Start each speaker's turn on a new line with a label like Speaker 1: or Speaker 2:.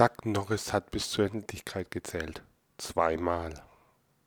Speaker 1: Chuck Norris hat bis zur Endlichkeit gezählt. Zweimal.